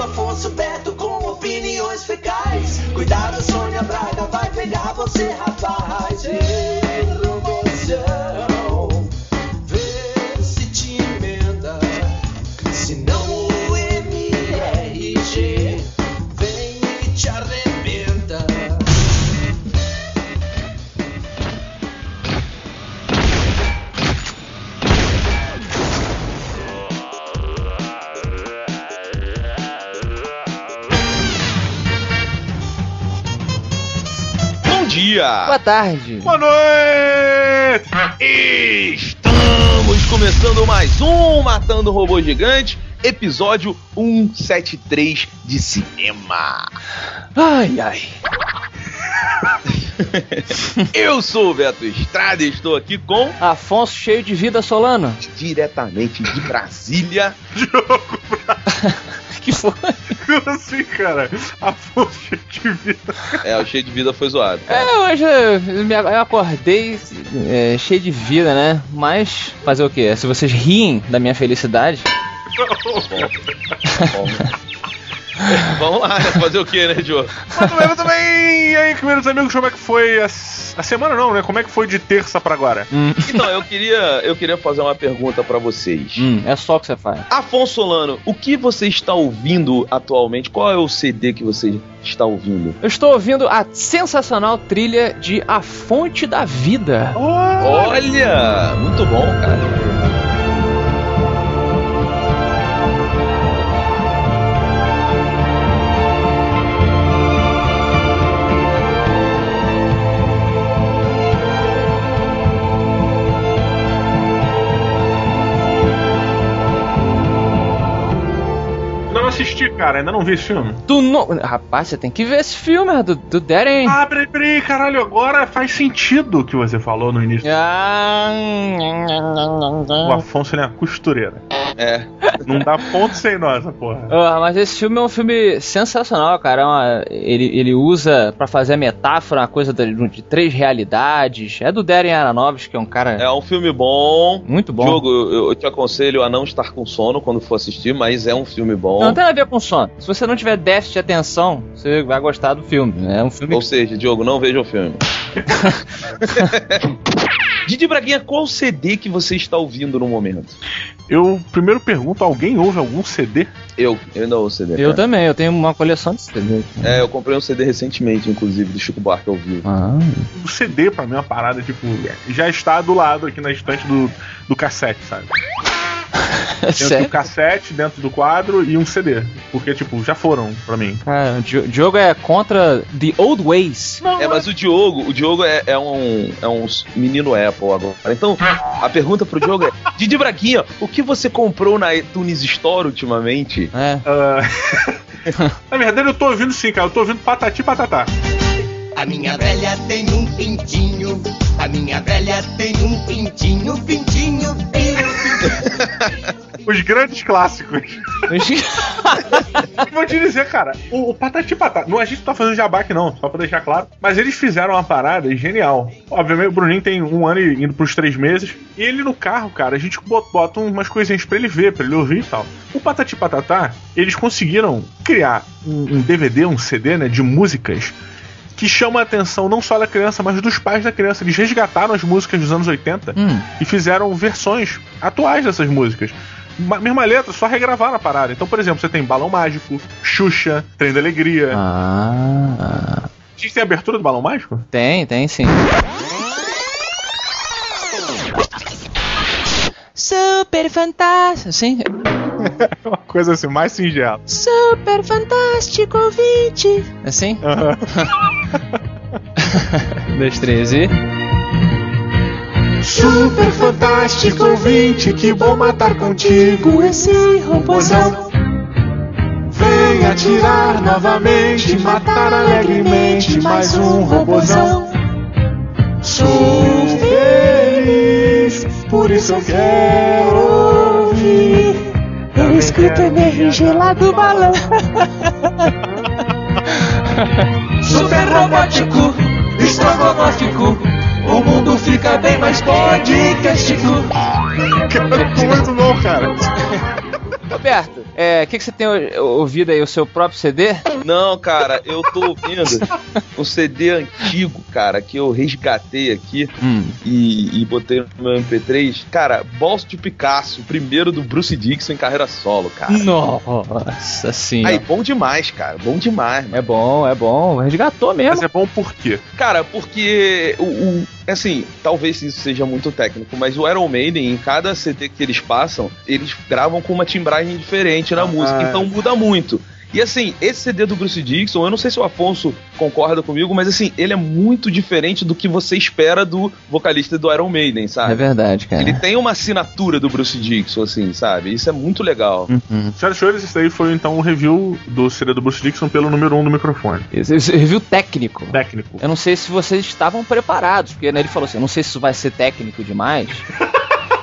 Afonso Beto dia! Boa tarde. Boa noite! Estamos começando mais um Matando Robô Gigante, episódio 173 de cinema. Ai, ai. Eu sou o Beto Estrada e estou aqui com, Afonso cheio de vida Solano. diretamente de Brasília, Que foi? assim, cara, Afonso de vida. é, o cheio de vida foi zoado. É, hoje eu, me- eu acordei é, cheio de vida, né? Mas fazer o quê? Se vocês riem da minha felicidade, Bom. Vamos lá, fazer o que, né, Diogo? Mas também, também. E aí, primeiros amigos, como é que foi a, a semana, não, né? Como é que foi de terça pra agora? hum, Então, eu queria, eu queria fazer uma pergunta pra vocês. hum, é só o que você faz. Afonso Solano, o que você está ouvindo atualmente? Qual é o CD que você está ouvindo? Eu estou ouvindo a sensacional trilha de A Fonte da Vida. Olha, muito bom, cara. Assisti, cara, ainda não vi esse filme. Tu não... Rapaz, você tem que ver esse filme, é do, do Darren. Ah, peraí, peraí, caralho, agora faz sentido o que você falou no início. Ah, O Afonso ele é uma costureira. É. Não dá ponto sem nós, essa porra. Ah, mas esse filme é um filme sensacional, cara. É uma- ele, ele usa pra fazer a metáfora uma coisa de, de três realidades. É do Darren Aronofsky, que é um cara É um filme bom. muito bom. Diogo, eu, eu te aconselho a não estar com sono quando for assistir, mas é um filme bom. Não, tem nada a ver com sono. Se você não tiver déficit de atenção, você vai gostar do filme. É um filme. Ou seja, Diogo, não veja o filme. Didi Braguinha, qual CD que você está ouvindo no momento? Eu primeiro pergunto: alguém ouve algum CD? Eu, eu ainda ouço CD. Eu cara. também, eu tenho uma coleção de CD. É, eu comprei um CD recentemente, inclusive, do Chico Buarque ao vivo. Ah, O CD, pra mim, é uma parada, tipo, já está do lado aqui na estante do, do cassete, sabe? É Dentro do sério. cassete, dentro do quadro e um CD. Porque, tipo, já foram pra mim. O Di- Diogo é contra The Old Ways. Não, É, mas o Diogo, o Diogo é, é um, é um menino Apple agora. Então, a pergunta pro Diogo é: Didi Braguinha, o que você comprou na iTunes Store ultimamente? É. Ah, Na verdade, eu tô ouvindo sim, cara. Eu tô ouvindo Patati Patatá. A minha velha tem um pintinho. A minha velha tem um pintinho, pintinho, pintinho. Os grandes clássicos. Vou te dizer, cara, o, o Patati Patatá. Não, a gente não tá fazendo jabá aqui, não, só pra deixar claro. Mas eles fizeram uma parada genial. Obviamente, o Bruninho tem um ano e indo pros três meses. E ele no carro, cara, a gente bota, bota umas coisinhas pra ele ver, pra ele ouvir e tal. O Patati Patatá, eles conseguiram criar um, um DVD, um CD, né, de músicas que chama a atenção não só da criança, mas dos pais da criança. Eles resgataram as músicas dos anos 80 Hum. e fizeram versões atuais dessas músicas. Ma- mesma letra, só regravaram a parada. Então, por exemplo, você tem Balão Mágico, Xuxa, Trem da Alegria. Ah. A gente tem a abertura do Balão Mágico? Tem, tem sim. Super fantástico, sim. É uma coisa assim, mais singela. Super fantástico ouvinte. Assim? Um, dois, três e. Super fantástico ouvinte, que bom matar contigo esse robôzão. Venha atirar novamente, matar alegremente mais um robozão. Sou feliz, por isso eu quero ouvir. Eu escuto MRG lá do balão. Super robótico, estrogonófico. O mundo fica bem mais podcastico. Muito bom, cara. Roberto, é, o que, que você tem ou- ouvido aí? O seu próprio CD? Não, cara, eu tô ouvindo um CD antigo, cara, que eu resgatei aqui Hum. e, e botei no meu MP3. Cara, Balls de Picasso, primeiro do Bruce Dixon em carreira solo, cara. Nossa senhora. Aí, bom demais, cara, bom demais, mano. É bom, é bom. Resgatou Mas mesmo. é bom por quê? Cara, porque o, o- assim, talvez isso seja muito técnico, mas o Iron Maiden, em cada CD que eles passam, eles gravam com uma timbragem diferente na Ah. música, então muda muito. E assim, esse CD do Bruce Dixon, eu não sei se o Afonso concorda comigo, mas assim, ele é muito diferente do que você espera do vocalista do Iron Maiden, É sabe? verdade, cara. Ele tem uma assinatura do Bruce Dixon, assim, sabe? Isso é muito legal. Uhum. Senhoras e senhores, esse daí foi então o review do CD do Bruce Dixon pelo número 1 um do microfone. Esse, esse review técnico. Técnico. Eu não sei se vocês estavam preparados, porque né, ele falou assim: eu não sei se isso vai ser técnico demais.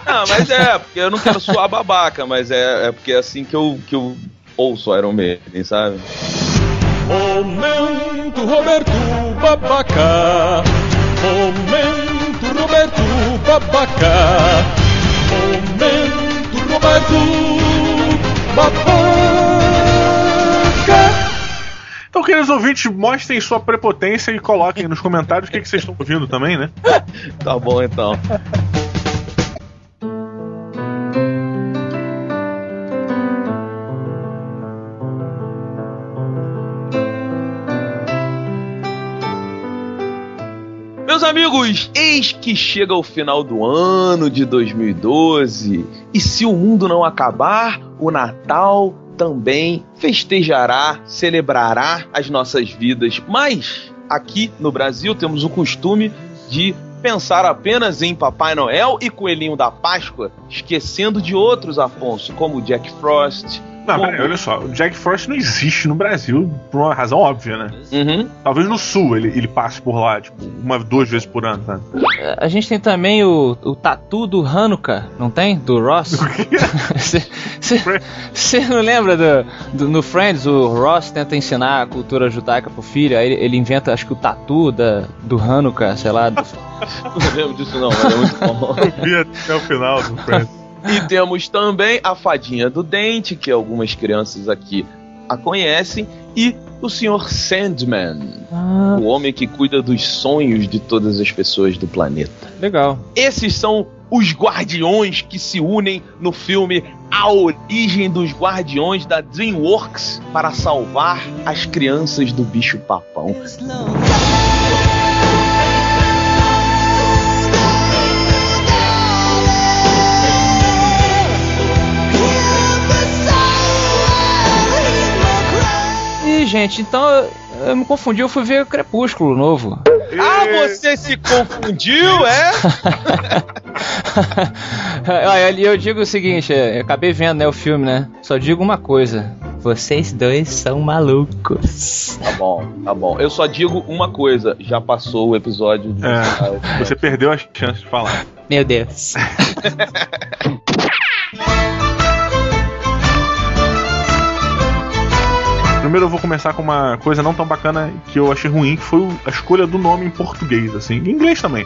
Ah, mas é, porque eu não quero soar babaca, mas é, é porque é assim que eu, que eu ouço Iron Maiden, sabe? Momento Roberto Babaca. Momento Roberto Babaca. Momento Roberto Babaca. Então, queridos ouvintes, mostrem sua prepotência e coloquem nos comentários o que, que vocês estão ouvindo também, né? Tá bom então. Amigos, eis que chega o final do ano de 2012 e se o mundo não acabar, o Natal também festejará, celebrará as nossas vidas. Mas aqui no Brasil temos o costume de pensar apenas em Papai Noel e Coelhinho da Páscoa, esquecendo de outros Afonso, como Jack Frost. Não, peraí, olha só. O Jack Frost não existe no Brasil por uma razão óbvia, né? Uhum. Talvez no sul ele, ele passe por lá, tipo, uma, duas vezes por ano, tá? A gente tem também o, o tatu do Hanukkah, não tem? Do Ross? Você não lembra do, do- no Friends? O Ross tenta ensinar a cultura judaica pro filho, aí ele, ele inventa, acho que o tatu da, do Hanukkah, sei lá. do- Não lembro disso não, mas é muito bom. Eu vi até o final do Friends. E temos também a fadinha do dente, que algumas crianças aqui a conhecem, e o Sr. Sandman, Ah, o homem que cuida dos sonhos de todas as pessoas do planeta. legal. Esses são os guardiões que se unem no filme A Origem dos Guardiões da DreamWorks para salvar as crianças do bicho papão. Ih, gente, então eu, eu me confundi, eu fui ver o Crepúsculo novo. Ah, você se confundiu, é? Olha, ali eu digo o seguinte, é, eu acabei vendo né, o filme, né? Só digo uma coisa. Vocês dois são malucos. Tá bom, tá bom. Eu só digo uma coisa: já passou o episódio de. É, você perdeu as chances de falar. Meu Deus. Primeiro eu vou começar com uma coisa não tão bacana que eu achei ruim, que foi a escolha do nome em português, assim, em inglês também.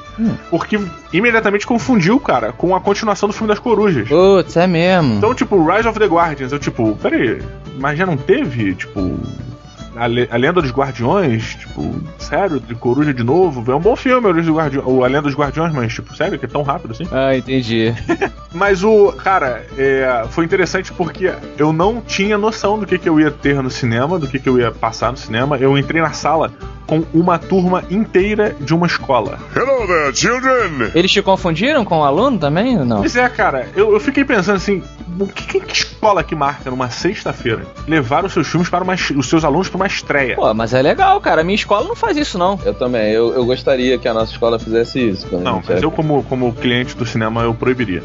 Porque imediatamente confundiu, cara, com a continuação do filme das corujas. Putz, é mesmo. Então, tipo, Rise of the Guardians, eu tipo, peraí, mas já não teve, tipo, a, a Lenda dos Guardiões, tipo, sério, de Coruja de novo? É um bom filme, a, Origem do Guardi- ou a Lenda dos Guardiões, mas, tipo, sério, que é tão rápido assim? Ah, entendi. Mas o, cara, é, foi interessante porque eu não tinha noção do que, que eu ia ter no cinema, do que, que eu ia passar no cinema. Eu entrei na sala com uma turma inteira de uma escola. Hello there, children! Eles te confundiram com o aluno também ou não? Pois é, cara, eu, eu fiquei pensando assim, que, que escola que marca numa sexta-feira levar os seus filmes para uma, os seus alunos para uma estreia? Pô, mas é legal, cara. A minha escola não faz isso, não. Eu também, eu, eu gostaria que a nossa escola fizesse isso. Não, mas era- eu como, como cliente do cinema eu proibiria.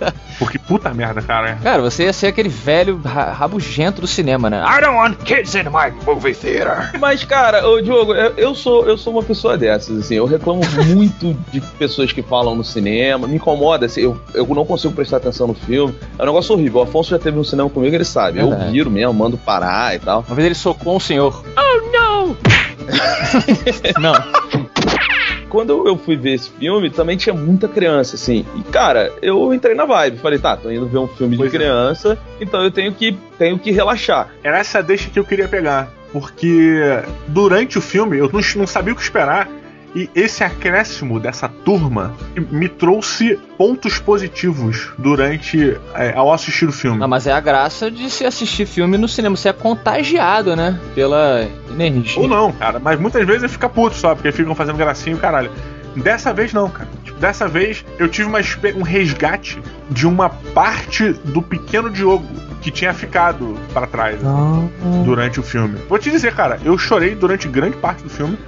Porque puta merda, cara. Cara, você ia ser aquele velho ra- rabugento do cinema, né? I don't want kids in my movie theater. Mas, cara, ô Diogo, eu, sou, eu sou uma pessoa dessas, assim, eu reclamo muito de pessoas que falam no cinema, me incomoda, assim, eu, eu não consigo prestar atenção no filme. É um negócio horrível. O Afonso já teve no cinema comigo, ele sabe. Eu viro mesmo, mando parar e tal. Uma vez ele socou um senhor. Oh, não! não. Quando eu fui ver esse filme, também tinha muita criança, assim. E, cara, eu entrei na vibe. Falei, tá, tô indo ver um filme de Pois é. criança, então eu tenho que, tenho que relaxar. Era essa deixa que eu queria pegar. Porque durante o filme eu não, não sabia o que esperar. E esse acréscimo dessa turma me trouxe pontos positivos durante é, ao assistir o filme. Não, mas é a graça de se assistir filme no cinema. Você é contagiado, né? Pela energia. Ou não, cara. Mas muitas vezes eu fico puto só, porque ficam fazendo gracinha e o caralho. Dessa vez não, cara. Tipo, dessa vez eu tive uma, um resgate de uma parte do pequeno Diogo que tinha ficado pra trás assim, durante o filme. Vou te dizer, cara, eu chorei durante grande parte do filme,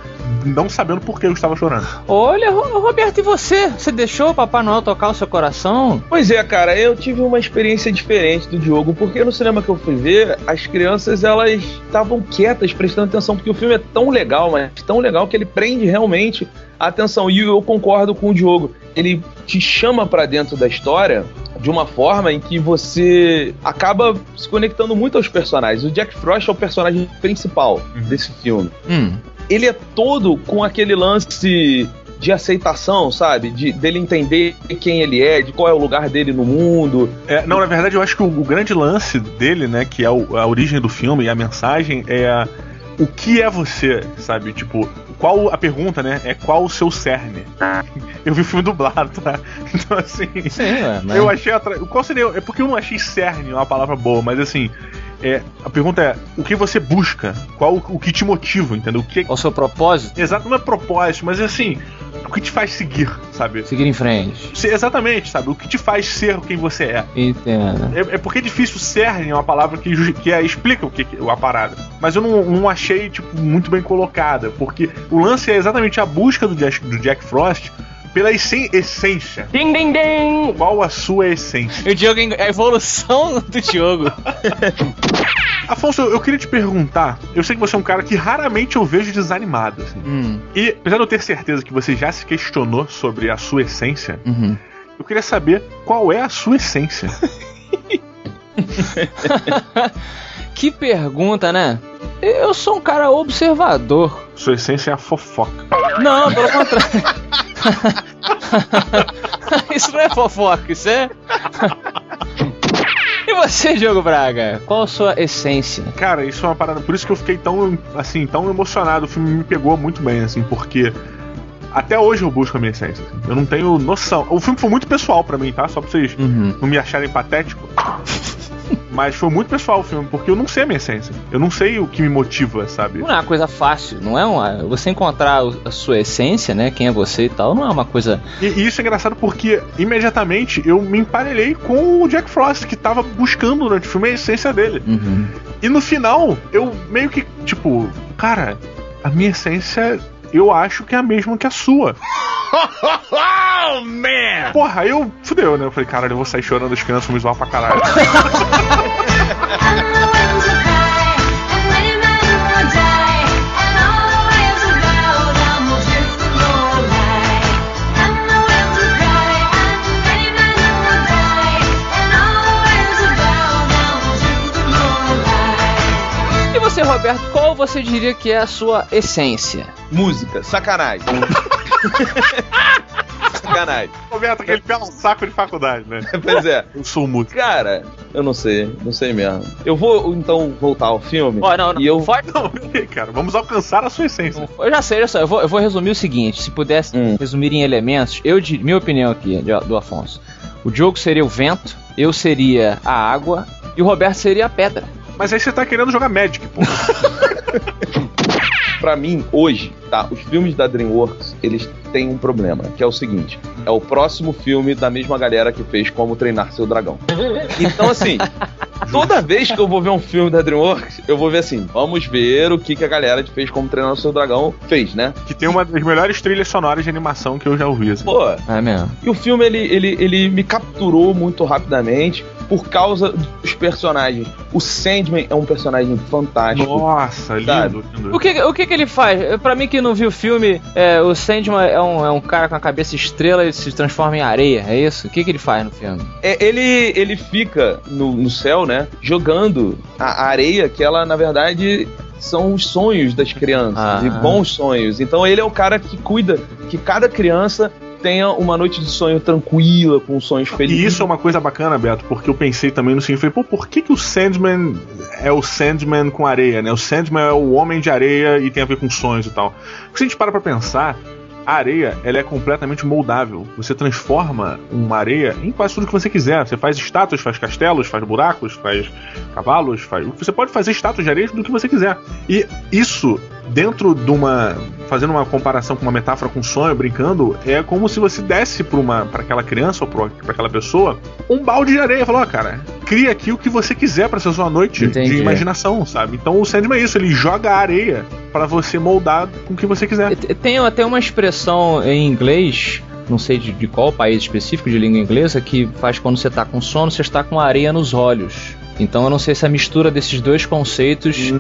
não sabendo por que eu estava chorando. Olha, Ro- Roberto, e você? Você deixou o Papai Noel tocar o seu coração? Pois é, cara, eu tive uma experiência diferente do Diogo, porque no cinema que eu fui ver, as crianças elas estavam quietas, prestando atenção, porque o filme é tão legal, mas tão legal que ele prende realmente a atenção. E eu concordo com o Diogo. Ele te chama pra dentro da história de uma forma em que você acaba se conectando muito aos personagens. O Jack Frost é o personagem principal desse filme Hum. Ele é todo com aquele lance de aceitação, sabe? De dele entender quem ele é, de qual é o lugar dele no mundo. É, não, na verdade eu acho que o, o grande lance dele, né, que é o- a origem do filme e a mensagem é o que é você, sabe? Tipo, qual a pergunta, né? É qual o seu cerne? Eu vi o filme dublado, tá? Então assim, Sim, ué, mas... eu achei atra... qual seria? É porque eu não achei cerne uma palavra boa, mas assim, é, a pergunta é o que você busca? Qual o, que te motiva, entendeu? O que Qual o seu propósito? Exato, não é propósito, mas assim, o que te faz seguir, sabe? Seguir em frente. Se- Exatamente, sabe? O que te faz ser quem você é. Entendo. É, é porque é difícil, cerne é uma palavra que, que é- explica o que, que- a parada. Mas eu não, não achei, tipo, muito bem colocada. Porque o lance é exatamente a busca do Jack, do Jack Frost pela essen- essência. Ding, ding, ding! Qual a sua essência? O Diogo, é a evolução do Diogo. Afonso, eu, eu queria te perguntar. Eu sei que você é um cara que raramente eu vejo desanimado. assim. hum, E apesar de eu ter certeza que você já se questionou sobre a sua essência, uhum. eu queria saber qual é a sua essência. Que pergunta, né? Eu sou um cara observador. sua essência é a fofoca. Não, pelo contrário. isso não é fofoca, isso é. e você, Diogo Braga? Qual a sua essência? Cara, isso é uma parada. Por isso que eu fiquei tão, assim, tão emocionado. O filme me pegou muito bem, assim, porque até hoje eu busco a minha essência. assim. Eu não tenho noção. O filme foi muito pessoal pra mim, tá? Só pra vocês Uhum. não me acharem patético. Mas foi muito pessoal o filme, porque eu não sei a minha essência. Eu não sei o que me motiva, sabe? Não é uma coisa fácil, não é uma. Você encontrar a sua essência, né? Quem é você e tal, não é uma coisa. E, e isso é engraçado porque imediatamente eu me emparelhei com o Jack Frost, que tava buscando durante o filme a essência dele. Uhum. E no final, eu meio que, tipo, cara, a minha essência eu acho que é a mesma que a sua. Oh, man! Porra, aí eu fudeu, né? Eu falei, caralho, eu vou sair chorando, as crianças vão me zoar pra caralho. E você, Roberto, qual você diria que é a sua essência? Música, sacanagem. sacanagem. Roberto, aquele pé no saco de faculdade, né? Pois é. Eu sou músico. Cara, eu não sei, não sei mesmo. Eu vou então voltar ao filme. Ó, não, não. E eu- Ford- Não, cara, vamos alcançar a sua essência. Eu já sei, olha só, eu vou, eu vou resumir o seguinte: se pudesse Hum. resumir em elementos, eu di- minha opinião aqui de- do Afonso. O Diogo seria o vento, eu seria a água e o Roberto seria a pedra. Mas aí você tá querendo jogar Magic, pô. Pra mim, hoje, tá, os filmes da DreamWorks, eles têm um problema, que é o seguinte, é o próximo filme da mesma galera que fez Como Treinar Seu Dragão. Então, assim, Toda vez que eu vou ver um filme da DreamWorks, eu vou ver assim, vamos ver o que, que a galera que fez Como Treinar o Seu Dragão fez, né? Que tem uma das melhores trilhas sonoras de animação que eu já ouvi. Assim. Pô, É mesmo. e o filme, ele, ele, ele me capturou muito rapidamente por causa dos personagens. O Sandman é um personagem fantástico. Nossa, lindo, lindo. O que, o que que ele faz? Pra mim que não viu o filme, é, o Sandman é um, é um cara com a cabeça estrela e se transforma em areia, é isso? O que que ele faz no filme? É, ele, ele fica no, no céu, né? Jogando a areia, que ela, na verdade, são os sonhos das crianças. Ah. E bons sonhos. Então ele é o cara que cuida que cada criança tenha uma noite de sonho tranquila, com sonhos felizes. E isso é uma coisa bacana, Beto, porque eu pensei também no seguinte, falei, pô, por que, que o Sandman é o Sandman com areia, né? O Sandman é o homem de areia e tem a ver com sonhos e tal. Porque se a gente para pra pensar, a areia, ela é completamente moldável. Você transforma uma areia em quase tudo que você quiser. Você faz estátuas, faz castelos, faz buracos, faz cavalos, faz... Você pode fazer estátuas de areia do que você quiser. E isso, dentro de uma... Fazendo uma comparação com uma metáfora com sonho, brincando, é como se você desse pra, uma, pra aquela criança ou pra, pra aquela pessoa um balde de areia. Falou, ó, cara, cria aqui o que você quiser pra ser sua noite Entendi. de imaginação, sabe? Então o Sandman é isso, ele joga a areia pra você moldar com o que você quiser. Tem até uma expressão em inglês, não sei de, de qual país específico de língua inglesa, que faz quando você tá com sono, você está com areia nos olhos. Então eu não sei se a mistura desses dois conceitos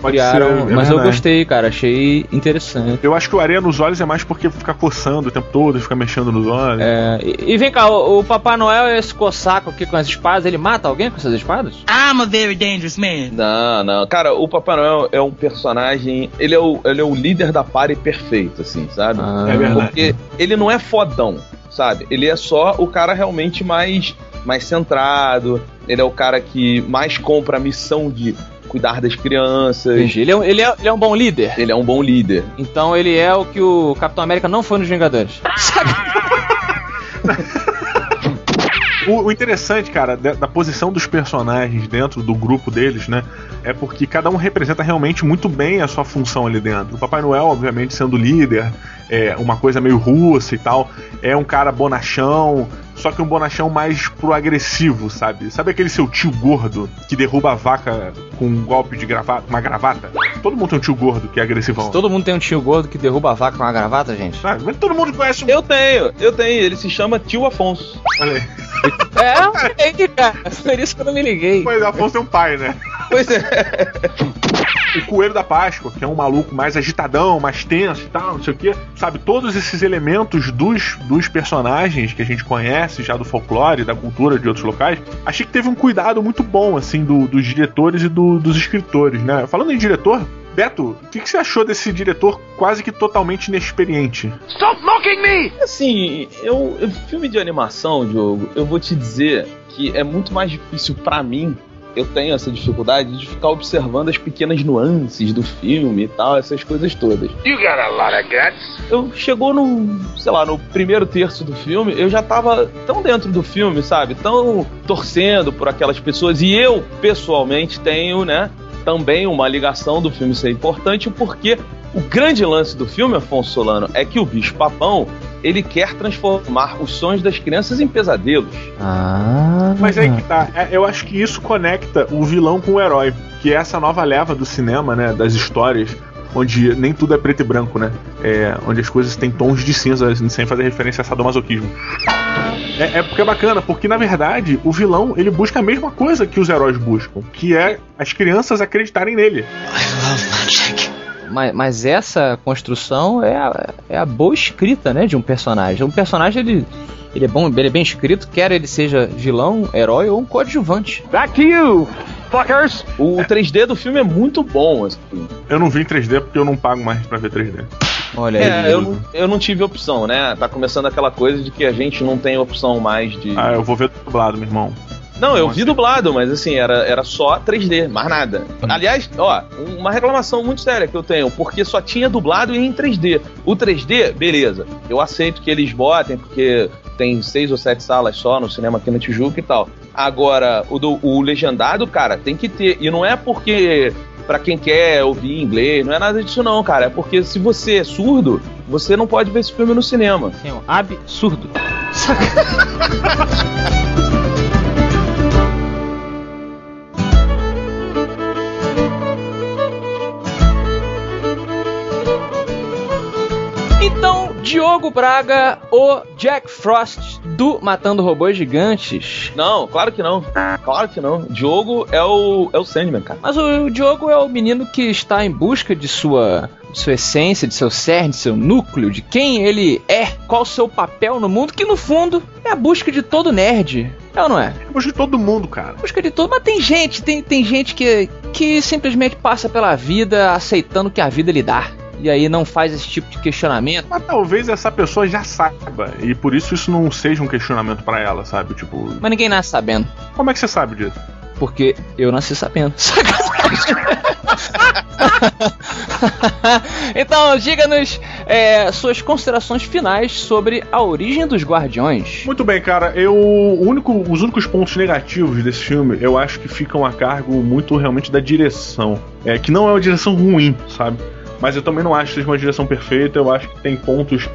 Pode criaram. ser, é mas eu verdade. gostei, cara, achei interessante. Eu acho que o areia nos olhos é mais porque fica coçando o tempo todo, fica mexendo nos olhos. É, e, e vem cá, o, o Papai Noel, esse cossaco aqui com as espadas, ele mata alguém com essas espadas? I'm a very dangerous man. Não, não. Cara, o Papai Noel é um personagem. Ele é o, ele é o líder da party perfeito, assim, sabe? Ah, É verdade. Porque ele não é fodão, sabe? Ele é só o cara realmente mais, mais centrado. Ele é o cara que mais compra a missão de cuidar das crianças. Entendi. Ele é, um- ele, é, ele é um bom líder. Ele é um bom líder. Então ele é o que o Capitão América não foi nos Vingadores. O, o interessante, cara, da, da posição dos personagens dentro do grupo deles, né? É porque cada um representa realmente muito bem a sua função ali dentro. O Papai Noel, obviamente, sendo líder, é uma coisa meio russa e tal. É um cara bonachão, só que um bonachão mais pro agressivo, sabe? Sabe aquele seu tio gordo que derruba a vaca com um golpe de gravata, uma gravata? Todo mundo tem um tio gordo que é agressivão. Todo mundo tem um tio gordo que derruba a vaca com uma gravata, gente? Sabe? Mas todo mundo conhece um. Eu tenho, eu tenho. Ele se chama Tio Afonso. Olha aí. É, é, cara. Por isso que eu não me liguei. Mas Afonso tem um pai, né? Pois é. o Coelho da Páscoa, que é um maluco mais agitadão, mais tenso e tal, não sei o quê. Sabe, todos esses elementos dos, dos personagens que a gente conhece já do folclore, da cultura de outros locais, achei que teve um cuidado muito bom, assim, do- dos diretores e do- dos escritores, né? Falando em diretor, Beto, o que, que você achou desse diretor quase que totalmente inexperiente? Assim, eu, eu- filme de animação, Diogo, eu vou te dizer que é muito mais difícil pra mim. Eu tenho essa dificuldade de ficar observando as pequenas nuances do filme e tal, essas coisas todas. You got a lot of guts. Eu chegou no, sei lá, no primeiro terço do filme, eu já tava tão dentro do filme, sabe? Tão torcendo por aquelas pessoas. E eu, pessoalmente, tenho, né, também uma ligação do filme ser importante, porque o grande lance do filme, Afonso Solano, é que o bicho papão ele quer transformar os sonhos das crianças em pesadelos. Ah. Mas aí que tá, é, eu acho que isso conecta o vilão com o herói, que é essa nova leva do cinema, né, das histórias, onde nem tudo é preto e branco, né? É, onde as coisas têm tons de cinza, sem fazer referência a sadomasoquismo. É, é porque é bacana, porque na verdade o vilão ele busca a mesma coisa que os heróis buscam, que é as crianças acreditarem nele. Mas, mas essa construção é a, é a boa escrita, né, de um personagem. Um personagem, ele, ele é bom, ele é bem escrito, quer ele seja vilão, herói ou um coadjuvante. Back to you, fuckers. O 3D do filme é muito bom, assim. Eu não vi em 3D porque eu não pago mais pra ver 3D. Olha aí. É, eu, não- eu não tive opção, né? Tá começando aquela coisa de que a gente não tem opção mais de. Ah, eu vou ver dublado, meu irmão. Não, eu vi dublado, mas assim, era, era só 3D, mais nada. Aliás, ó, uma reclamação muito séria que eu tenho, porque só tinha dublado em 3D. O 3D, beleza, eu aceito que eles botem, porque tem seis ou sete salas só no cinema aqui na Tijuca e tal. Agora, o, do- o legendado, cara, tem que ter. E não é porque. Pra quem quer ouvir inglês, não é nada disso não, cara. É porque se você é surdo, você não pode ver esse filme no cinema. Um absurdo. Diogo Braga, o Jack Frost do Matando Robôs Gigantes. Não, claro que não. Claro que não. Diogo é o, é o Sandman, cara. Mas o, o Diogo é o menino que está em busca de sua, de sua essência, de seu cerne, de seu núcleo, de quem ele é, qual o seu papel no mundo, que no fundo é a busca de todo nerd. É ou não é? Eu gosto de todo mundo, cara. Busca de todo. Mas tem gente, tem, tem gente que, que simplesmente passa pela vida aceitando o que a vida lhe dá. E aí não faz esse tipo de questionamento. Mas talvez essa pessoa já saiba. E por isso isso não seja um questionamento pra ela, sabe? Tipo, Mas ninguém nasce sabendo. como é que você sabe disso? Porque eu nasci sabendo. Então, diga-nos é, suas considerações finais sobre a origem dos Guardiões. Muito bem, cara. Eu, único, os únicos pontos negativos desse filme, eu acho que ficam a cargo muito realmente da direção. É, que não é uma direção ruim, sabe? Mas eu também não acho que seja uma direção perfeita. Eu acho que tem pontos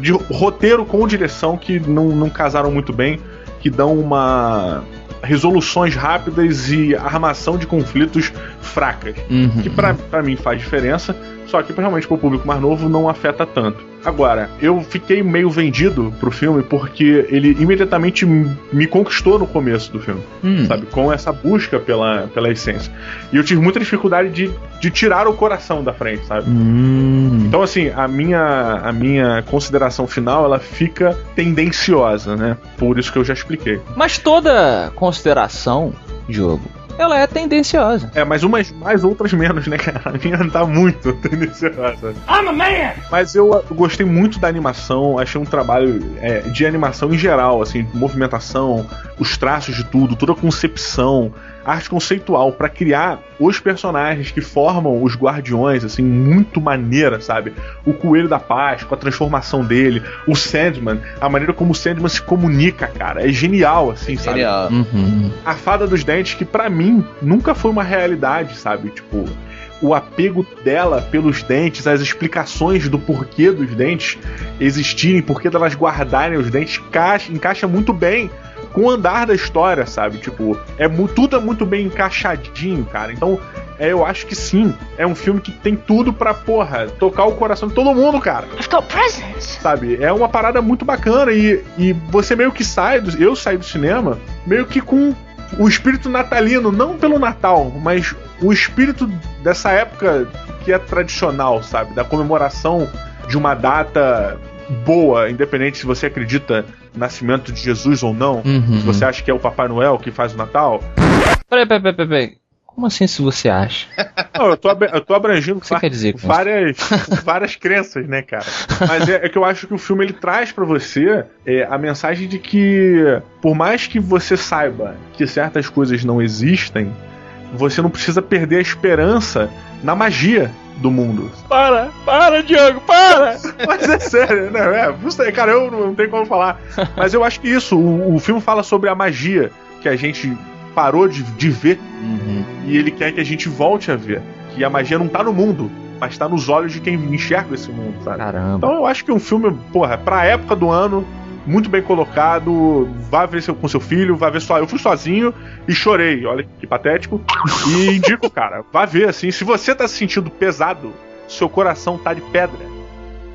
de roteiro com direção que não, não casaram muito bem, que dão uma resoluções rápidas e armação de conflitos fracas. Uhum. que pra, pra mim faz diferença, só que realmente pro público mais novo não afeta tanto. Agora, eu fiquei meio vendido pro filme porque ele imediatamente me conquistou no começo do filme, Hum. sabe? Com essa busca pela, pela essência. E eu tive muita dificuldade de, de tirar o coração da frente, sabe? Hum. Então, assim, a minha, a minha consideração final, ela fica tendenciosa, né? Por isso que eu já expliquei. Mas toda consideração, Diogo, ela é tendenciosa. É, mas umas mais, outras menos, né, cara? A minha tá muito tendenciosa. I'm a man! Mas eu, eu gostei muito da animação, achei um trabalho é, de animação em geral, assim, movimentação, os traços de tudo, toda a concepção, arte conceitual pra criar os personagens que formam os guardiões, assim, muito maneira, sabe? O Coelho da Paz, com a transformação dele, o Sandman, a maneira como o Sandman se comunica, cara, é genial, assim, sabe? Genial. Uhum. a Fada dos Dentes, que pra mim nunca foi uma realidade, sabe? Tipo, o apego dela pelos dentes, as explicações do porquê dos dentes existirem, porquê delas guardarem os dentes, encaixa, encaixa muito bem com o andar da história, sabe? Tipo, é tudo é muito bem encaixadinho, cara. Então, é, eu acho que sim, é um filme que tem tudo pra, porra, tocar o coração de todo mundo, cara I've got presents. sabe? É uma parada muito bacana e, e você meio que sai, do, eu saí do cinema meio que com o espírito natalino, não pelo Natal, mas o espírito dessa época que é tradicional, sabe? Da comemoração de uma data boa, independente se você acredita nascimento de Jesus ou não, Uhum. se você acha que é o Papai Noel que faz o Natal. Peraí, peraí, peraí, peraí. Como assim se você acha? Não, eu tô, eu tô abrangindo que quer dizer várias, várias crenças, né, cara? Mas é, é que eu acho que o filme ele traz pra você é, a mensagem de que, por mais que você saiba que certas coisas não existem, você não precisa perder a esperança na magia do mundo. Para, para, Diogo, para! Mas é sério, né? É, não sei, cara, eu não, não tenho como falar. Mas eu acho que isso, o, o filme fala sobre a magia que a gente parou de, de ver Uhum. e ele quer que a gente volte a ver. Que a magia não tá no mundo, mas tá nos olhos de quem enxerga esse mundo, sabe? Caramba. Então eu acho que é um filme, porra, pra época do ano, muito bem colocado. Vá ver seu, com seu filho, vá ver só. Eu fui sozinho e chorei, olha que patético. E indico, cara, vá ver assim. Se você tá se sentindo pesado, seu coração tá de pedra.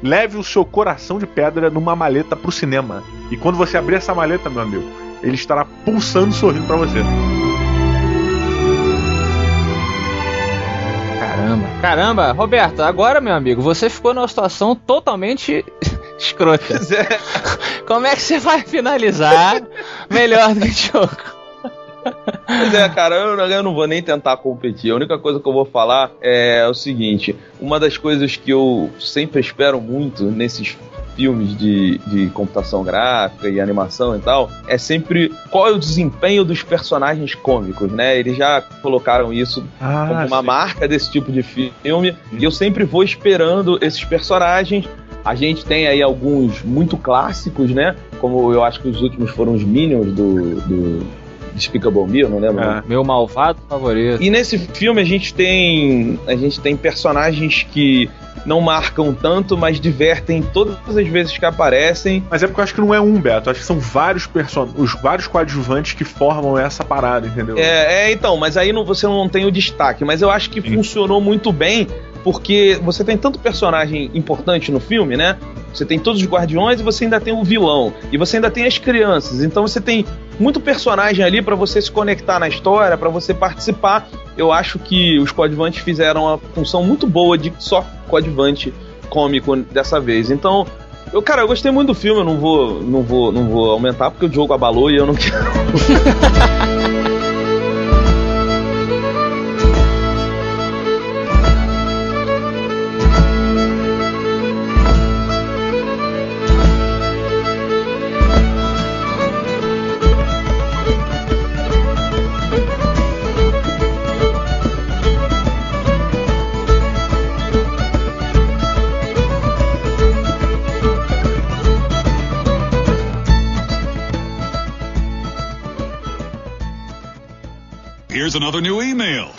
Leve o seu coração de pedra numa maleta pro cinema. E quando você abrir essa maleta, meu amigo, ele estará pulsando e sorrindo pra você. Caramba. Caramba, Roberto, agora, meu amigo, você ficou numa situação totalmente escrota. É. Como é que você vai finalizar melhor do que o Diogo? Pois é, cara, eu, não- eu não vou nem tentar competir. A única coisa que eu vou falar é o seguinte: uma das coisas que eu sempre espero muito nesses filmes de, de computação gráfica e animação e tal, é sempre qual é o desempenho dos personagens cômicos, né? Eles já colocaram isso como uma sim. marca desse tipo de filme. E eu sempre vou esperando esses personagens. A gente tem aí alguns muito clássicos, né? Como eu acho que os últimos foram os Minions do, do Despicable Me, eu não lembro. É. Meu malvado favorito. E nesse filme a gente tem a gente tem personagens que não marcam tanto, mas divertem todas as vezes que aparecem. Mas é porque eu acho que não é um, Beto. Eu acho que são vários person... os vários coadjuvantes que formam essa parada, entendeu? É, é, então, mas aí não, você não tem o destaque. Mas eu acho que Sim. funcionou muito bem, porque você tem tanto personagem importante no filme, né? Você tem todos os guardiões e você ainda tem o vilão. E você ainda tem as crianças. Então você tem muito personagem ali para você se conectar na história, para você participar. Eu acho que os coadjuvantes fizeram uma função muito boa de só coadjuvante cômico dessa vez. Então, eu, cara, eu gostei muito do filme, eu não vou, não vou, não vou aumentar porque o jogo abalou e eu não quero. Here's another new email.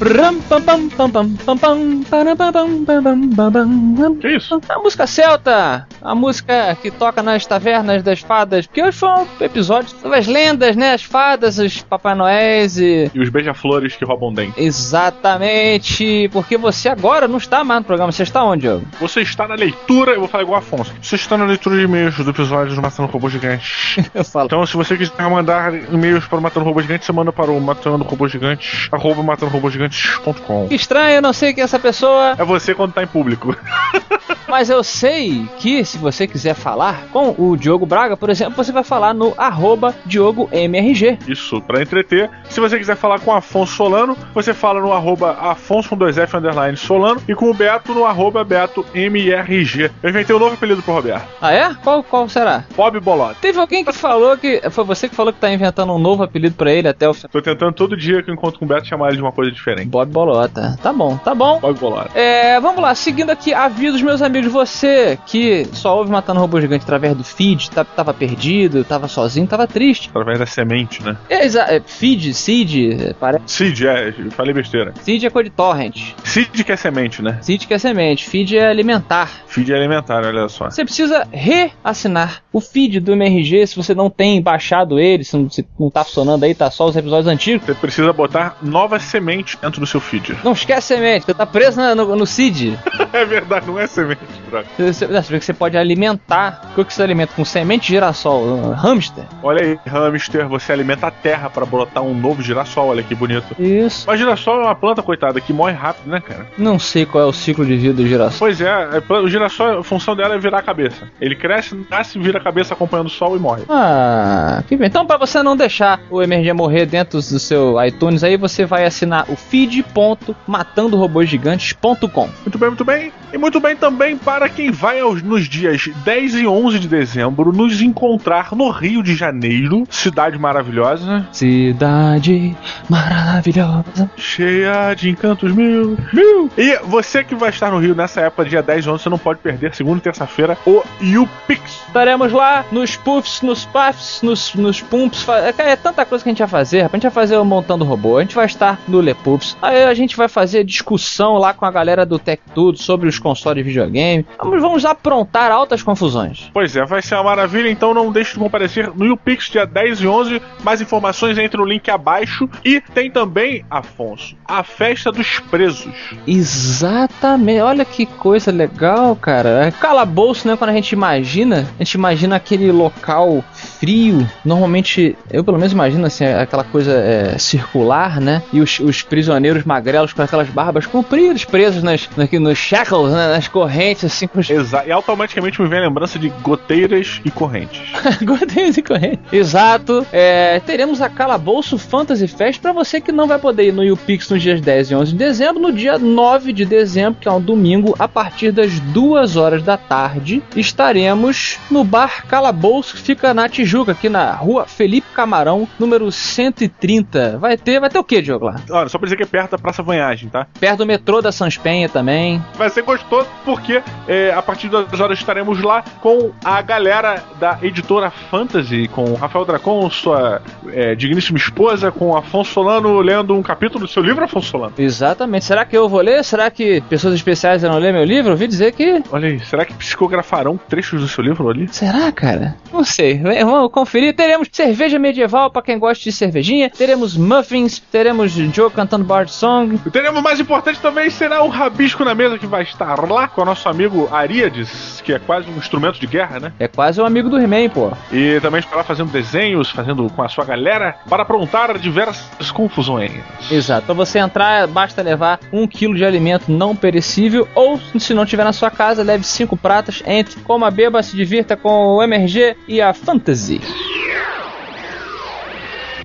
Ram, pam, pam, pam, pam, pam, pam, param, pam, pam, pam, pam, pam, pam. Que isso? A música celta, a música que toca nas tavernas das fadas, porque hoje foi um episódio sobre as lendas, né? As fadas, os Papai Noéis e. E os beija-flores que roubam dente. Exatamente, porque você agora não está mais no programa, você está onde, Diogo? Você está na leitura, eu vou falar igual Afonso. Você está na leitura de e-mails do episódio do Matando Robô Gigante. Eu falo. Então, se você quiser mandar e-mails para o Matando Robô Gigante, você manda para o Matando Robô Gigante, arroba matandorobogigantes.com. Que estranho, eu não sei quem é essa pessoa, É você quando tá em público. mas eu sei que se você quiser falar com o Diogo Braga, por exemplo, você vai falar no arroba DiogoMRG. Isso, para entreter. Se você quiser falar com Afonso Solano, você fala no arroba Afonso com dois F underline Solano e com o Beto no arroba Beto MRG. Eu inventei um novo apelido pro Roberto. Ah é? Qual, qual será? Bob Bolota. Teve alguém que falou que. Foi você que falou que tá inventando um novo apelido pra ele até o final. Tô tentando todo dia que eu encontro com o Beto chamar ele de uma coisa diferente. Bob Bolota. Tá bom, tá bom. Bob Bolota. É, vamos lá, seguindo aqui, avisos, meus amigos. Você que só ouve Matando Robô Gigante através do feed, tá- tava perdido, tava sozinho, tava triste. Através da semente, né? É, é, feed, seed, é, parece. Seed, é, falei besteira. Seed é coisa de torrent. Seed que é semente, né? Seed que é semente, feed é alimentar. Feed é alimentar, olha só. Você precisa reassinar o feed do MRG se você não tem baixado ele, se não, se não tá funcionando aí, tá só os episódios antigos. Você precisa botar novas sementes dentro do seu feed. Não esquece semente, você tá preso no, no seed. é verdade, não é semente, droga. Você, você vê que você pode alimentar. O que você alimenta? Com semente de girassol, uh, hamster. Olha aí, hamster, você alimenta a terra pra brotar um novo girassol, olha que bonito. Isso. Mas girassol é uma planta, coitada, que morre rápido, né, cara? Não sei qual é o ciclo de vida do girassol. Pois é, plan- o girassol, a função dela é virar a cabeça. Ele cresce, nasce, vira a cabeça acompanhando o sol e morre. Ah, que bem. Então, pra você não deixar o MRG morrer dentro do seu iTunes, aí você vai assinar o feed.matandorobôsgigantes.com. Muito bem, muito bem. E muito bem também para quem vai aos, nos dias 10 e 11 de dezembro nos encontrar no Rio de Janeiro, cidade maravilhosa, né? Cidade maravilhosa. cheia de encantos mil, mil. E você que vai estar no Rio nessa época, dia 10 e 11, você não pode perder, segunda e terça-feira, o YouPix. Estaremos lá nos puffs, nos puffs, nos, nos pumps. É, é tanta coisa que a gente vai fazer. rapaz. A gente vai fazer o Montando Robô, a gente vai estar no Lepups. Aí a gente vai fazer discussão lá com a galera do Tech Tudo sobre os consoles de videogame. Vamos, vamos aprontar altas confusões. Pois é, vai ser uma maravilha, então não deixe de comparecer no YouPix, dia 10 e 11. Mais informações entre no link abaixo. E tem também, Afonso, a festa dos presos. Exatamente, olha que coisa legal, cara. É Calabouço, né? Quando a gente imagina, a gente imagina aquele local frio. Normalmente, eu pelo menos imagino assim, aquela coisa é, circular, né? E os, os prisioneiros magrelos com aquelas barbas compridas, presos nas, aqui nos shackles, né? nas correntes, assim, com os Exa e automaticamente me vem a lembrança de goteiras e correntes. Gordinhos e correntes. Exato. É, teremos a Calabouço Fantasy Fest para você que não vai poder ir no YouPix nos dias 10 e 11 de dezembro. No dia 9 de dezembro, que é um domingo, a partir das 2 horas da tarde, estaremos no Bar Calabouço, que fica na Tijuca, aqui na rua Felipe Camarão, número 130. Vai ter, vai ter o que, Diogo lá? Olha, só pra dizer que é perto da Praça Vanhagem, tá? Perto do metrô da Sans Penha também. Vai ser gostoso porque porque é, a partir das horas estaremos lá com a galera da editora Fantasy, com o Rafael Dracon, sua é, digníssima esposa, com o Afonso Solano lendo um capítulo do seu livro, Afonso Solano. Exatamente. Será que eu vou ler? Será que pessoas especiais vão ler meu livro? Eu ouvi dizer que. Olha aí, será que psicografarão trechos do seu livro ali? Será, cara? Não sei. Vamos conferir. Teremos cerveja medieval pra quem gosta de cervejinha. Teremos muffins. Teremos Joe cantando Bard Song. E teremos mais importante também será o Rabisco na Mesa que vai estar lá com o nosso amigo Ariades, que é quase um instrumento de guerra, né? É quase um amigo do He-Man, pô. E também estará fazendo desenhos, fazendo com a sua galera para aprontar diversas confusões. Exato. Pra você entrar, basta levar um quilo de alimento não perecível ou, se não tiver na sua casa, leve cinco pratas. Entre, coma, beba, se divirta com o MRG e a Fantasy.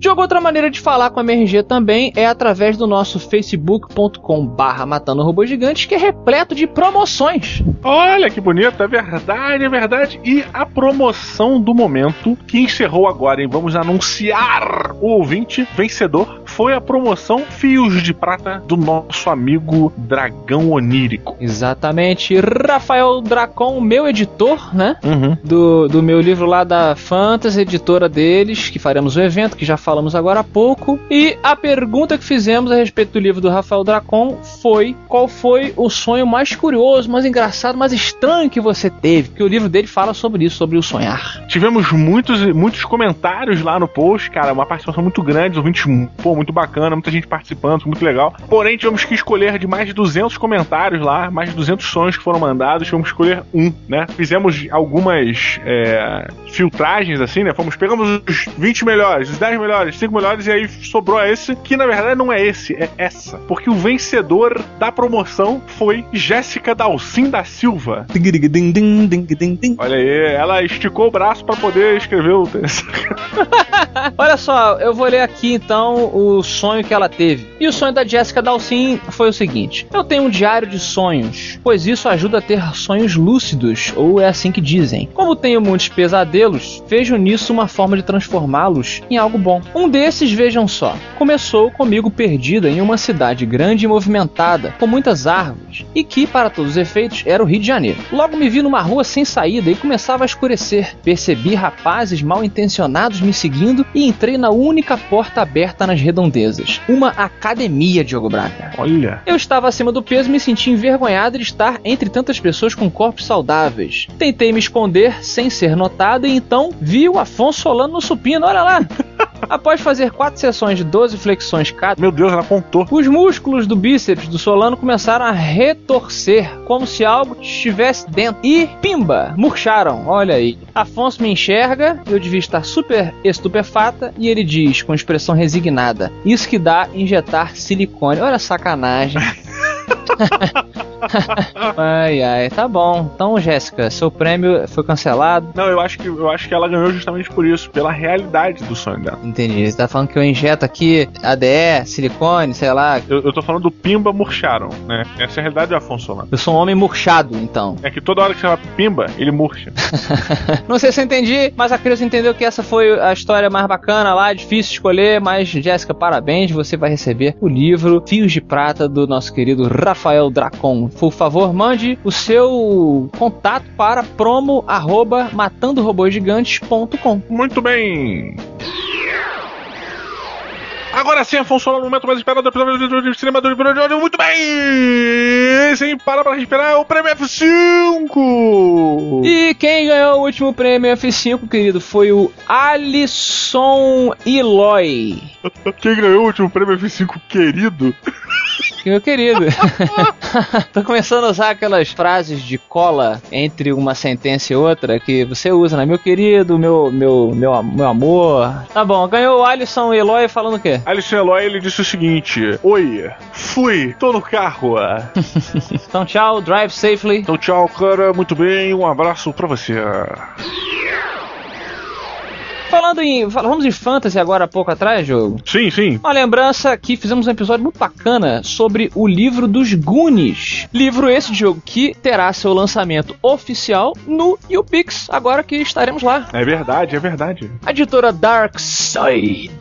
Diogo, outra maneira de falar com a MRG também é através do nosso facebook.com barra Matando Robôs Gigantes, que é repleto de promoções. Olha que bonito, é verdade, é verdade. E a promoção do momento que encerrou agora, hein? Vamos anunciar o ouvinte vencedor. Foi a promoção Fios de Prata do nosso amigo Dragão Onírico. Exatamente. Rafael Dracon, meu editor, né? Uhum. Do, do meu livro lá da Fantasy, editora deles, que faremos o evento, que já falamos agora há pouco. E a pergunta que fizemos a respeito do livro do Rafael Dracon foi: qual foi o sonho mais curioso, mais engraçado, mais estranho que você teve? Porque o livro dele fala sobre isso, sobre o sonhar. Tivemos muitos, muitos comentários lá no post, cara, uma participação muito grande, ouvintes, pô, muito bacana, muita gente participando, muito legal. Porém, tivemos que escolher de mais de 200 comentários lá, mais de 200 sonhos que foram mandados, tivemos que escolher um, né? Fizemos algumas é, filtragens, assim, né? Fomos, pegamos os 20 melhores, os 10 melhores, 5 melhores, e aí sobrou esse, que na verdade não é esse, é essa. Porque o vencedor da promoção foi Jéssica Dalcin da Silva. Olha aí, ela esticou o braço para poder escrever o texto. Olha só, eu vou ler aqui então o sonho que ela teve. E o sonho da Jessica Dalcin foi o seguinte: Eu tenho um diário de sonhos, pois isso ajuda a ter sonhos lúcidos, ou é assim que dizem. Como tenho muitos pesadelos, vejo nisso uma forma de transformá-los em algo bom. Um desses, vejam só, começou comigo perdida em uma cidade grande e movimentada, com muitas árvores, e que, para todos os efeitos, era o Rio de Janeiro. Logo me vi numa rua sem saída e começava a escurecer. Percebi rapazes mal intencionados me seguindo e entrei na única porta aberta nas redondezas. Uma academia, Diogo Braga. Olha. Eu estava acima do peso e me senti envergonhado de estar entre tantas pessoas com corpos saudáveis. Tentei me esconder sem ser notado e então vi o Afonso Solano no supino, olha lá. Após fazer quatro sessões de 12 flexões cada, Meu Deus, ela contou. os músculos do bíceps do Solano começaram a retorcer, como se algo estivesse dentro. E, pimba, murcharam, olha aí. Afonso me enxerga, eu devia estar super estupefata, e ele diz, com expressão resignada, isso que dá injetar silicone. Olha a sacanagem. ai, ai, tá bom. Então, Jéssica, seu prêmio foi cancelado. Não, eu acho que eu acho que ela ganhou justamente por isso, pela realidade do sonho dela. Entendi. Você tá falando que eu injeto aqui ADE, silicone, sei lá. Eu, eu tô falando do Pimba murcharam, né? Essa é a realidade do Afonso Solano. Eu sou um homem murchado, então. É que toda hora que você fala Pimba, ele murcha. Não sei se eu entendi, mas a criança entendeu que essa foi a história mais bacana lá, difícil escolher, mas Jéssica, parabéns, você vai receber o livro Fios de Prata do nosso querido Rafael Dracon. Por favor, mande o seu contato para promo arroba matandorobôsgigantes.com. Muito bem. Agora sim, Afonso no momento mais esperado do cinema do de hoje. Muito bem! Sem parar pra respirar, é o prêmio F5! E quem ganhou o último prêmio F5, querido, foi o Alisson Eloy. Quem ganhou o último prêmio F5, querido? Meu querido. Tô começando a usar aquelas frases de cola entre uma sentença e outra que você usa, né? Meu querido, meu, meu, meu, meu amor. Tá bom, ganhou o Alisson Eloy falando o quê? Alisson Eloy, ele disse o seguinte: Oi, fui, tô no carro. Então tchau, drive safely. Então tchau, cara, muito bem, um abraço pra você. Falando em. Falamos em fantasy agora há pouco atrás, jogo. Sim, sim. Uma lembrança que fizemos um episódio muito bacana sobre o livro dos Goonies. Livro esse, jogo, que terá seu lançamento oficial no YouPix, agora que estaremos lá. É verdade, é verdade. A editora Dark Side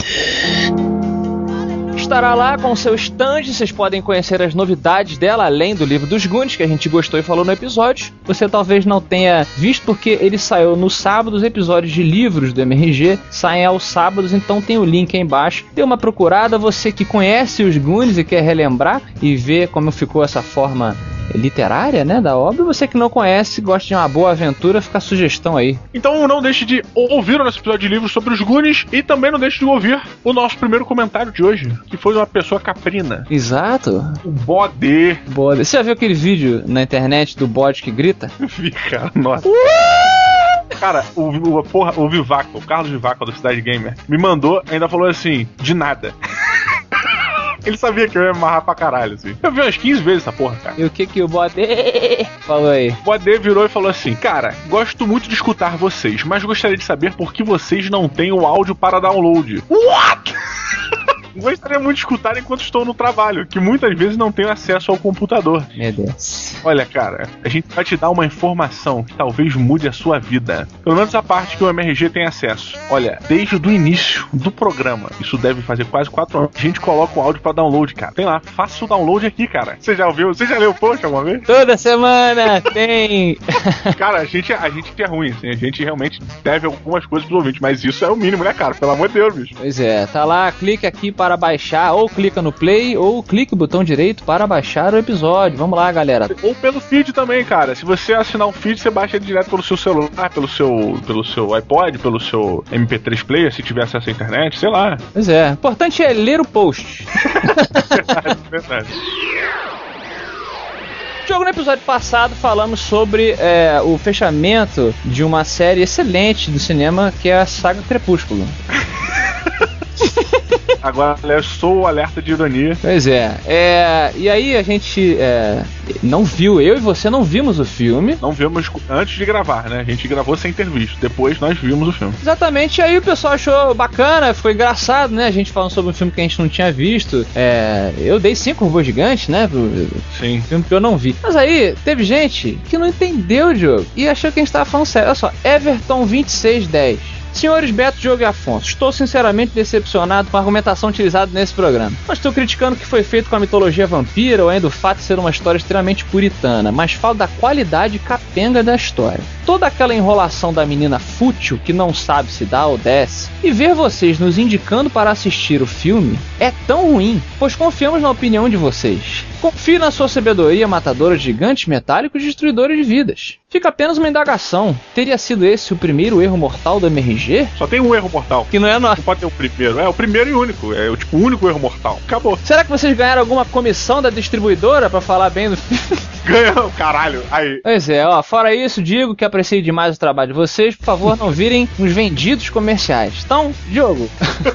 estará lá com seu stand, vocês podem conhecer as novidades dela, além do livro dos Goonies, que a gente gostou e falou no episódio. Você talvez não tenha visto porque ele saiu no sábado, os episódios de livros do MRG saem aos sábados, então tem o link aí embaixo. Dê uma procurada, você que conhece os Goonies e quer relembrar e ver como ficou essa forma literária, né, da obra. Você que não conhece, gosta de uma boa aventura, fica a sugestão aí. Então não deixe de ouvir o nosso episódio de livros sobre os Goonies e também não deixe de ouvir o nosso primeiro comentário de hoje, que foi uma pessoa caprina. Exato. O bode. Bode. Você já viu aquele vídeo na internet do bode que grita? Vi, cara, nossa. Cara, o, o, porra, o Vivaco, o Carlos Vivaco da Cidade Gamer, me mandou, ainda falou assim, de nada. Ele sabia que eu ia amarrar pra caralho, assim. Eu vi umas 15 vezes essa porra, cara. E o que que o bode falou aí? O Bode virou e falou assim: Cara, gosto muito de escutar vocês, mas gostaria de saber por que vocês não têm o áudio para download. What? Gostaria muito de escutar enquanto estou no trabalho, que muitas vezes não tenho acesso ao computador. Meu Deus. Olha, cara, a gente vai te dar uma informação que talvez mude a sua vida. Pelo menos a parte que o MRG tem acesso. Olha, desde o início do programa, isso deve fazer quase quatro anos, a gente coloca o áudio pra download, cara. Tem lá, faça o download aqui, cara. Você já ouviu? Você já leu o post alguma vez? Toda semana tem. Cara, a gente, a gente é ruim, assim, a gente realmente deve algumas coisas pros ouvintes, mas isso é o mínimo, né, cara? Pelo amor de Deus, bicho. Pois é, tá lá, clique aqui para baixar, ou clica no play, ou clique o botão direito para baixar o episódio. Vamos lá, galera. Ou pelo feed também, cara. Se você assinar o feed, você baixa ele direto pelo seu celular, pelo seu, pelo seu iPod, pelo seu MP3 player, se tiver acesso à internet, sei lá. Pois é, o importante é ler o post. verdade, verdade. Jogo no episódio passado falamos sobre é, o fechamento de uma série excelente do cinema que é a saga Crepúsculo. Agora eu sou o alerta de ironia. Pois é, é e aí a gente é, não viu, eu e você não vimos o filme. Não vimos antes de gravar, né? A gente gravou sem ter visto. Depois nós vimos o filme. Exatamente, e aí o pessoal achou bacana, foi engraçado, né? A gente falando sobre um filme que a gente não tinha visto. É, eu dei cinco robôs gigantes, né? Pro Sim. filme que eu não vi. Mas aí, teve gente que não entendeu o jogo e achou que a gente tava falando sério. Olha só, Everton 2610. Senhores Beto, Diogo e Afonso, estou sinceramente decepcionado com a argumentação utilizada nesse programa. Não estou criticando o que foi feito com a mitologia vampira ou ainda o fato de ser uma história extremamente puritana, mas falo da qualidade capenga da história. Toda aquela enrolação da menina fútil que não sabe se dá ou desce, e ver vocês nos indicando para assistir o filme é tão ruim, pois confiamos na opinião de vocês. Confie na sua sabedoria matadora de gigantes metálicos destruidores de vidas. Fica apenas uma indagação. Teria sido esse o primeiro erro mortal do MRG? Só tem um erro mortal. Que não é nosso. Não pode ter o primeiro. É o primeiro e único. É o tipo o único erro mortal. Acabou. Será que vocês ganharam alguma comissão da distribuidora para falar bem do? Ganhou, caralho. Aí. Pois é, ó, fora isso, digo que apreciei demais o trabalho de vocês. Por favor, não virem uns vendidos comerciais. Então, Diogo.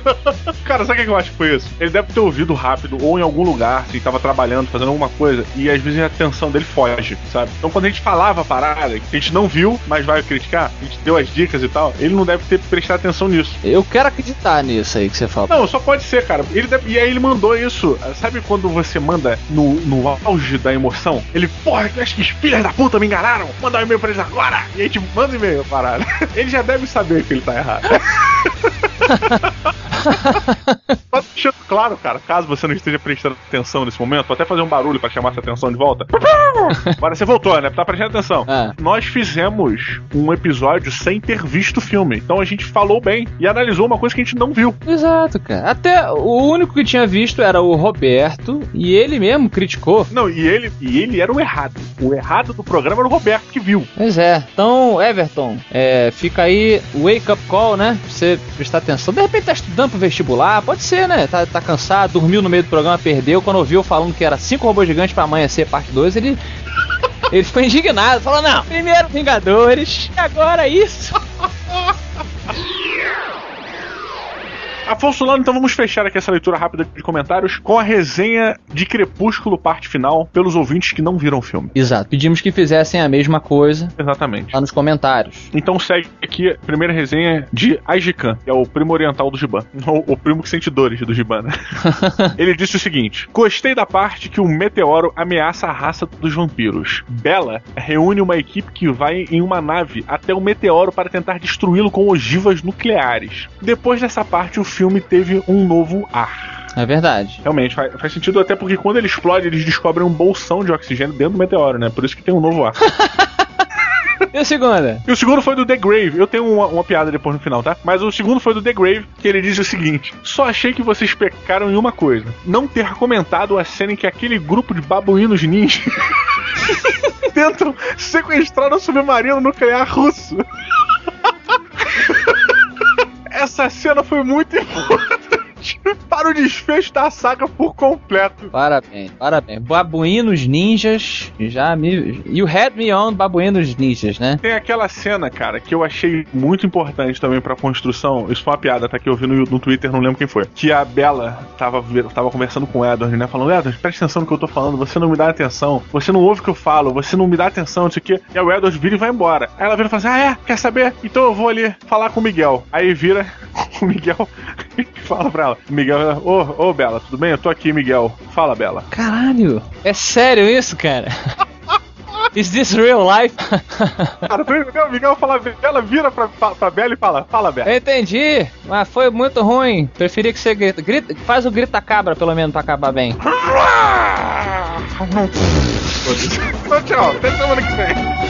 Cara, sabe o que eu acho que foi isso? Ele deve ter ouvido rápido ou em algum lugar, se tava trabalhando, fazendo alguma coisa, e às vezes a atenção dele foge, sabe? Então quando a gente falava a parada, que a gente não viu, mas vai criticar, a gente deu as dicas e tal, ele não deve ter prestado atenção nisso. Eu quero acreditar nisso aí que você falou. Não, só pode ser, cara. Ele deve- E aí ele mandou isso. Sabe quando você manda no, no auge da emoção? Ele, porra, acho que os filhos da puta me enganaram. Mandar um e-mail pra eles agora. E aí, tipo, manda um e-mail, parada. Ele já deve saber que ele tá errado. Só deixando claro, cara, caso você não esteja prestando atenção nesse momento, vou até fazer um barulho pra chamar sua atenção de volta. Agora você voltou, né? Tá prestando atenção. Ah. Nós fizemos um episódio sem ter visto o filme. Então a gente falou bem e analisou uma coisa que a gente não viu. Exato, cara. Até o único que tinha visto era o Roberto e ele mesmo criticou. Não, e ele, e ele era o errado. O errado do programa era o Roberto que viu. Pois é. Então, Everton, é, fica aí o wake up call, né? Pra você prestar atenção. De repente tá estudando pro vestibular, pode ser, né? Tá, tá cansado, dormiu no meio do programa, perdeu. Quando ouviu falando que era cinco robôs gigantes pra amanhecer parte 2, ele. Ele ficou indignado, falou: não, primeiro Vingadores, e agora isso. Afonso Lano, então vamos fechar aqui essa leitura rápida de comentários com a resenha de Crepúsculo, parte final, pelos ouvintes que não viram o filme. Exato. Pedimos que fizessem a mesma coisa Exatamente. lá nos comentários. Então segue aqui a primeira resenha de Aijikan, que é o primo oriental do Giban. O, o primo que sente dores do Giban, né? Ele disse o seguinte: Gostei da parte que o meteoro ameaça a raça dos vampiros. Bella reúne uma equipe que vai em uma nave até o meteoro para tentar destruí-lo com ogivas nucleares. Depois dessa parte, o filme teve um novo ar. É verdade. Realmente, faz, faz sentido até porque quando ele explode, eles descobrem um bolsão de oxigênio dentro do meteoro, né? Por isso que tem um novo ar. E a segunda? E o segundo foi do The Grave. Eu tenho uma, uma piada depois no final, tá? Mas o segundo foi do The Grave, que ele diz o seguinte: Só achei que vocês pecaram em uma coisa: não ter comentado a cena em que aquele grupo de babuínos ninja tentam sequestrar o submarino nuclear russo. Essa cena foi muito importante para o desfecho da saga por completo. Parabéns, parabéns. Babuínos ninjas, já me. You had me on babuínos ninjas, né? Tem aquela cena, cara, que eu achei muito importante também pra construção. Isso foi uma piada, tá? Que eu vi no, no Twitter, não lembro quem foi. Que a Bela tava, tava conversando com o Edward, né? Falando, Edward, presta atenção no que eu tô falando, você não me dá atenção, você não ouve o que eu falo, você não me dá atenção, não sei o quê. E aí o Edward vira e vai embora. Aí ela vira e fala assim: Ah, é? Quer saber? Então eu vou ali falar com o Miguel. Aí vira o Miguel fala pra ela: Miguel, ô, ô Bela, tudo bem? Eu tô aqui, Miguel. Fala, Bela. Caralho, é sério isso, cara? Is this real life? Cara, o Miguel fala, ela vira pra, pra, pra Bela e fala, fala, Bela. Eu entendi, mas foi muito ruim. Preferia que você grita. grita faz o grita cabra, pelo menos, pra acabar bem. Então, tchau, até semana que vem.